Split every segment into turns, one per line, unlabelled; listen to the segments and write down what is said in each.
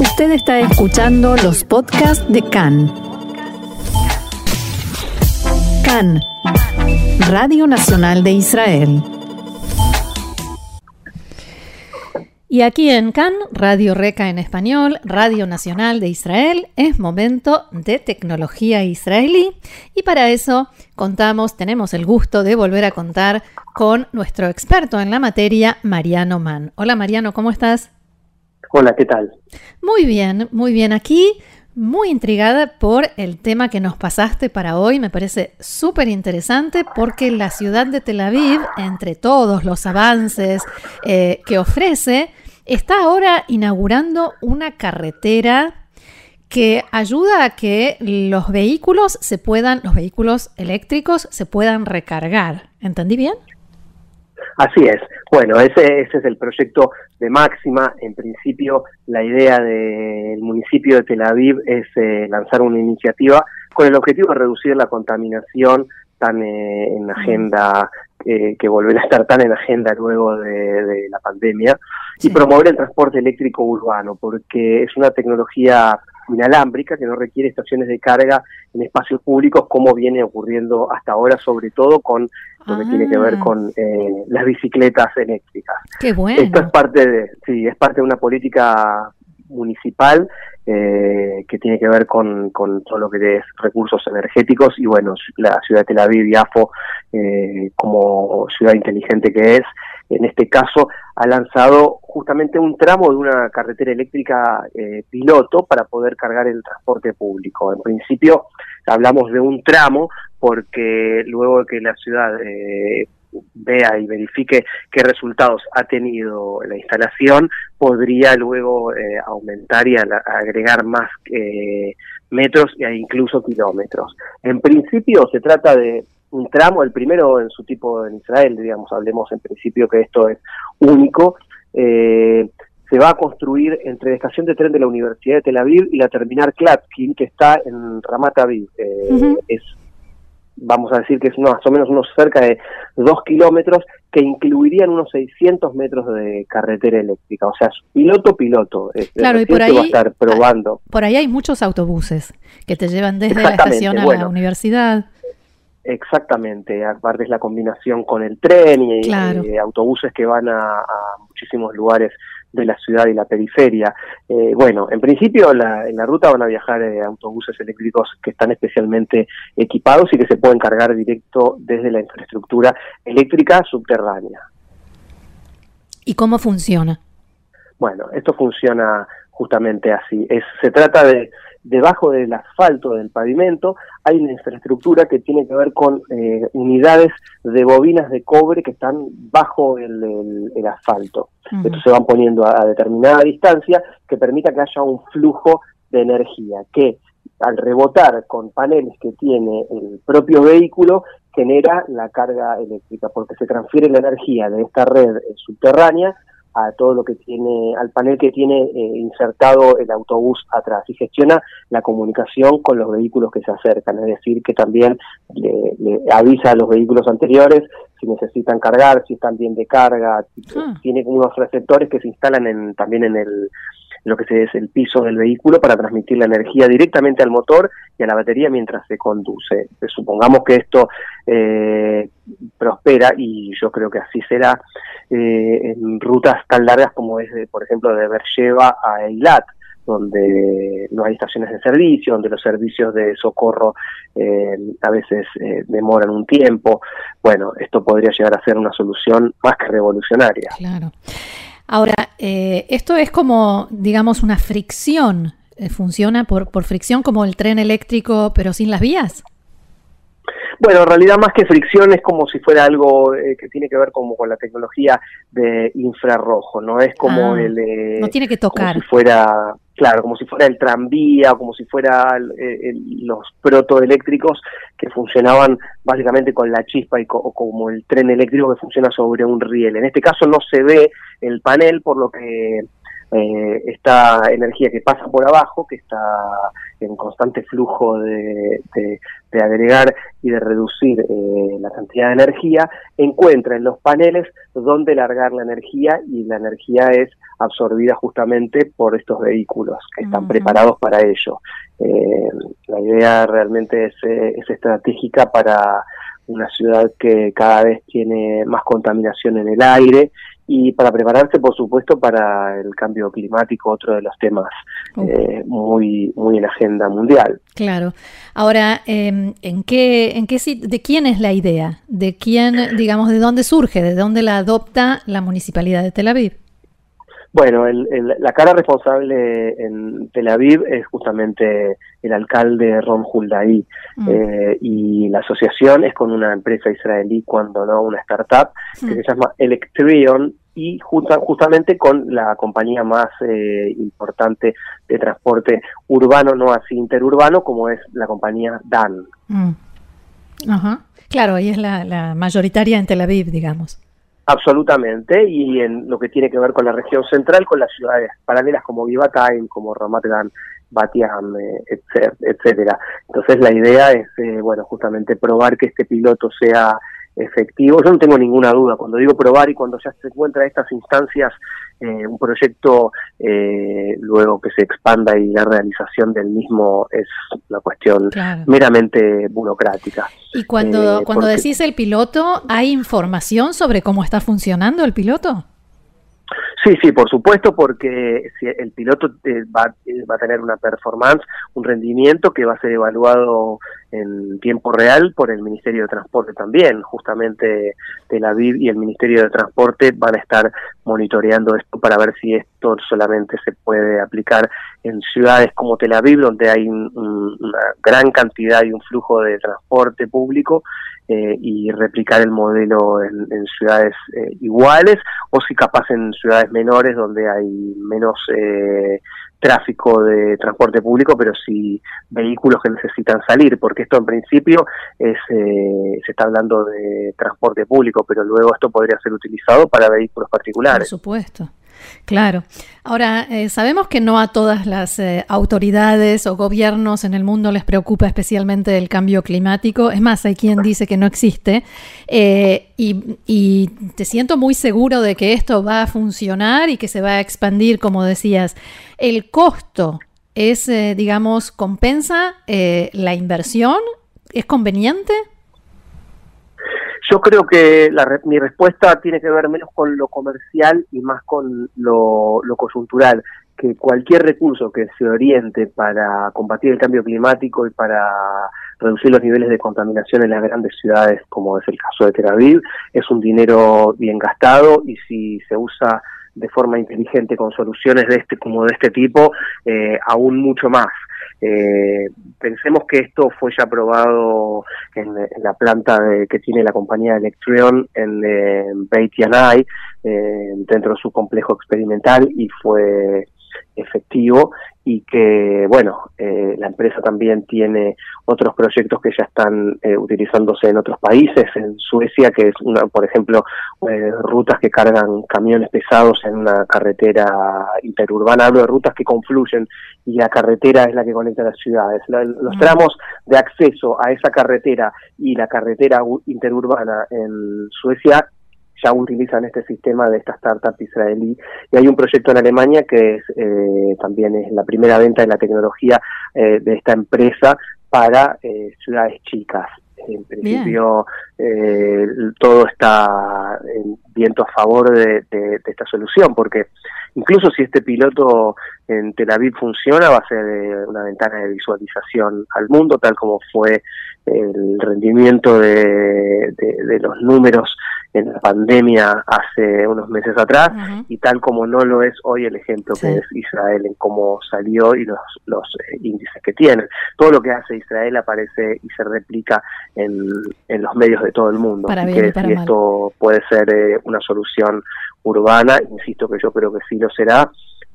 Usted está escuchando los podcasts de CAN. CAN, Radio Nacional de Israel. Y aquí en CAN, Radio Reca en español, Radio Nacional de Israel, es momento de tecnología israelí. Y para eso contamos, tenemos el gusto de volver a contar con nuestro experto en la materia, Mariano Mann. Hola Mariano, ¿cómo estás?
Hola, ¿qué tal?
Muy bien, muy bien. Aquí muy intrigada por el tema que nos pasaste para hoy. Me parece súper interesante porque la ciudad de Tel Aviv, entre todos los avances eh, que ofrece, está ahora inaugurando una carretera que ayuda a que los vehículos se puedan, los vehículos eléctricos se puedan recargar. ¿Entendí bien?
Así es. Bueno, ese, ese es el proyecto de Máxima. En principio, la idea del municipio de Tel Aviv es eh, lanzar una iniciativa con el objetivo de reducir la contaminación tan eh, en agenda, eh, que volverá a estar tan en agenda luego de, la pandemia, y promover el transporte eléctrico urbano, porque es una tecnología inalámbrica que no requiere estaciones de carga en espacios públicos como viene ocurriendo hasta ahora, sobre todo con lo que tiene que ver ah. con eh, las bicicletas eléctricas.
Qué bueno.
Esto es parte de, sí, es parte de una política municipal eh, que tiene que ver con, con, todo lo que es recursos energéticos y bueno, la ciudad de Tel Aviv y AFO eh, como ciudad inteligente que es, en este caso ha lanzado justamente un tramo de una carretera eléctrica eh, piloto para poder cargar el transporte público. En principio hablamos de un tramo porque luego que la ciudad eh, vea y verifique qué resultados ha tenido la instalación, podría luego eh, aumentar y agregar más metros e incluso kilómetros. En principio se trata de un tramo, el primero en su tipo en Israel, digamos, hablemos en principio que esto es único, eh, se va a construir entre la estación de tren de la Universidad de Tel Aviv y la terminal Klatskin, que está en Ramat Aviv. Eh, es, vamos a decir que es más o menos unos cerca de dos kilómetros, que incluirían unos 600 metros de carretera eléctrica. O sea, piloto, piloto.
Claro, y por ahí,
va a estar probando.
por ahí hay muchos autobuses que te llevan desde la estación a la universidad.
Exactamente, aparte es la combinación con el tren y, eh, autobuses que van a, muchísimos lugares de la ciudad y la periferia. Eh, bueno, en principio la, en la ruta van a viajar eh, autobuses eléctricos que están especialmente equipados y que se pueden cargar directo desde la infraestructura eléctrica subterránea.
¿Y cómo funciona?
Bueno, esto funciona justamente así. Es, se trata de debajo del asfalto del pavimento hay una infraestructura que tiene que ver con eh, unidades de bobinas de cobre que están bajo el, asfalto. Estos se van poniendo a, determinada distancia que permita que haya un flujo de energía que al rebotar con paneles que tiene el propio vehículo genera la carga eléctrica porque se transfiere la energía de esta red subterránea a todo lo que tiene, al panel que tiene eh, insertado el autobús atrás y gestiona la comunicación con los vehículos que se acercan, es decir, que también le, avisa a los vehículos anteriores si necesitan cargar, si están bien de carga, ah. tiene unos receptores que se instalan en, también en el lo que es el piso del vehículo para transmitir la energía directamente al motor y a la batería mientras se conduce. Supongamos que esto eh, prospera y yo creo que así será eh, en rutas tan largas como es, por ejemplo, de Bercheva a Eilat, donde no hay estaciones de servicio, donde los servicios de socorro eh, a veces demoran un tiempo. Bueno, esto podría llegar a ser una solución más que revolucionaria.
Claro. Ahora, esto es como, digamos, una fricción. ¿Funciona por, por fricción como el tren eléctrico, pero sin las vías?
Bueno, en realidad más que fricción es como si fuera algo eh, que tiene que ver como con la tecnología de infrarrojo, no es como ah, el...
Eh, no tiene que tocar.
Como si fuera, claro, como si fuera el tranvía o como si fuera los protoeléctricos que funcionaban básicamente con la chispa y o como el tren eléctrico que funciona sobre un riel. En este caso no se ve el panel, por lo que eh, esta energía que pasa por abajo, que está en constante flujo de, agregar y de reducir eh, la cantidad de energía, encuentra en los paneles dónde largar la energía y la energía es absorbida justamente por estos vehículos que están preparados para ello. Eh, la idea realmente es, es estratégica para una ciudad que cada vez tiene más contaminación en el aire y para prepararse, por supuesto, para el cambio climático, otro de los temas eh, muy muy en agenda mundial.
Claro. Ahora, em, ¿en qué, en qué de quién es la idea? ¿De quién, digamos, de dónde surge? ¿De dónde la adopta la municipalidad de Tel Aviv?
Bueno, la cara responsable en Tel Aviv es justamente el alcalde Ron Huldaí mm. eh, y la asociación es con una empresa israelí, cuando no una startup, que mm. se llama Electrion y justamente con la compañía más eh, importante de transporte urbano, no así interurbano, como es la compañía DAN. Mm.
Ajá. Claro, y es la, la mayoritaria en Tel Aviv, digamos.
Absolutamente, y en lo que tiene que ver con la región central, con las ciudades paralelas como Givatayim, como Ramat Gan, Batiam, eh, etcétera. Entonces la idea es, eh, bueno, justamente probar que este piloto sea efectivo. Yo no tengo ninguna duda, cuando digo probar y cuando ya se encuentra estas instancias, eh, un proyecto eh, luego que se expanda y la realización del mismo es una cuestión meramente burocrática.
Y cuando, eh, cuando decís el piloto, ¿hay información sobre cómo está funcionando el piloto?
Sí, sí, por supuesto, porque el piloto eh, va, eh, va, a tener una performance, un rendimiento que va a ser evaluado en tiempo real por el Ministerio de Transporte también. Justamente Tel Aviv y el Ministerio de Transporte van a estar monitoreando esto para ver si esto solamente se puede aplicar en ciudades como Tel Aviv, donde hay una gran cantidad y un flujo de transporte público, eh, y replicar el modelo en, ciudades eh, iguales o si capaz en ciudades menores donde hay menos eh, tráfico de transporte público, pero sí vehículos que necesitan salir, porque esto en principio es, se está hablando de transporte público, pero luego esto podría ser utilizado para vehículos particulares.
Por supuesto. Claro. Ahora, eh, sabemos que no a todas las eh, autoridades o gobiernos en el mundo les preocupa especialmente el cambio climático. Es más, hay quien dice que no existe. Eh, y, y, te siento muy seguro de que esto va a funcionar y que se va a expandir, como decías. ¿El costo es, digamos, compensa la inversión? ¿Es conveniente?
Yo creo que la, mi respuesta tiene que ver menos con lo comercial y más con lo, lo coyuntural, que cualquier recurso que se oriente para combatir el cambio climático y para reducir los niveles de contaminación en las grandes ciudades, como es el caso de Tel Aviv, es un dinero bien gastado y si se usa de forma inteligente con soluciones de este como de este tipo, eh, aún mucho más. Eh, pensemos que esto fue ya aprobado en, la planta que tiene la compañía Electrion en, en Beit Yanai, eh, dentro de su complejo experimental y fue efectivo y que, bueno, eh, la empresa también tiene otros proyectos que ya están eh, utilizándose en otros países, en Suecia, que es, una, por ejemplo, eh, rutas que cargan camiones pesados en una carretera interurbana, hablo de rutas que confluyen y la carretera es la que conecta las ciudades. los mm. tramos de acceso a esa carretera y la carretera interurbana en Suecia ya utilizan este sistema de esta startup israelí y hay un proyecto en Alemania que es eh, también es la primera venta de la tecnología eh, de esta empresa para eh, ciudades chicas. En principio todo está en viento a favor de, esta solución porque incluso si este piloto en Tel Aviv funciona va a ser una ventana de visualización al mundo tal como fue el rendimiento de, de los números en la pandemia hace unos meses atrás y tal como no lo es hoy el ejemplo que es Israel en cómo salió y los, los eh, índices que tiene. Todo lo que hace Israel aparece y se replica en, en los medios de todo el mundo.
Para que
si esto puede ser eh, una solución urbana, insisto que yo creo que sí lo será,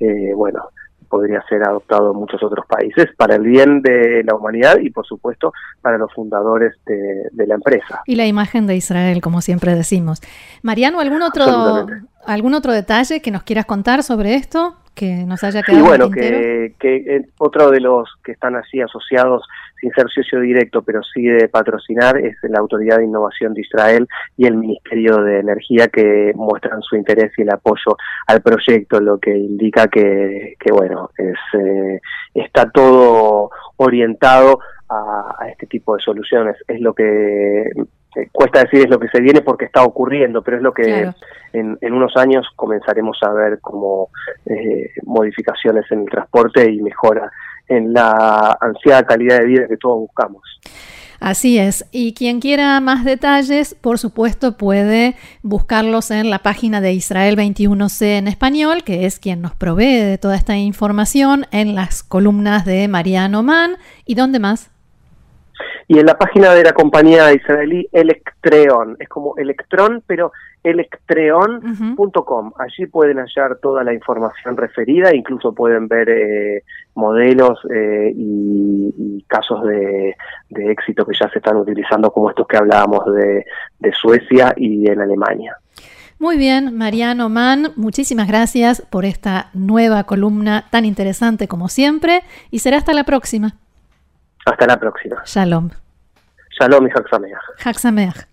eh, bueno, podría ser adoptado en muchos otros países para el bien de la humanidad y por supuesto para los fundadores de, la empresa.
Y la imagen de Israel, como siempre decimos. Mariano, ¿algún otro, ¿algún otro detalle que nos quieras contar sobre esto? que nos haya quedado.
Y bueno, que, que eh, otro de los que están así asociados sin ser socio directo, pero sí de patrocinar, es la Autoridad de Innovación de Israel y el Ministerio de Energía que muestran su interés y el apoyo al proyecto, lo que indica que, que bueno, es, eh, está todo orientado a, a, este tipo de soluciones. Es lo que cuesta decir es lo que se viene porque está ocurriendo, pero es lo que en, en, unos años comenzaremos a ver como eh, modificaciones en el transporte y mejora en la ansiada calidad de vida que todos buscamos.
Así es. Y quien quiera más detalles, por supuesto, puede buscarlos en la página de Israel 21C en español, que es quien nos provee de toda esta información, en las columnas de Mariano Mann. ¿Y dónde más?
Y en la página de la compañía israelí Electreon, es como Electron, pero electreon.com. Allí pueden hallar toda la información referida, incluso pueden ver eh, modelos eh, y, casos de, éxito que ya se están utilizando, como estos que hablábamos de, de Suecia y en Alemania.
Muy bien, Mariano Mann, muchísimas gracias por esta nueva columna tan interesante como siempre y será hasta la próxima.
Hasta la próxima.
Shalom.
Shalom y Haxameach.
Haxameach.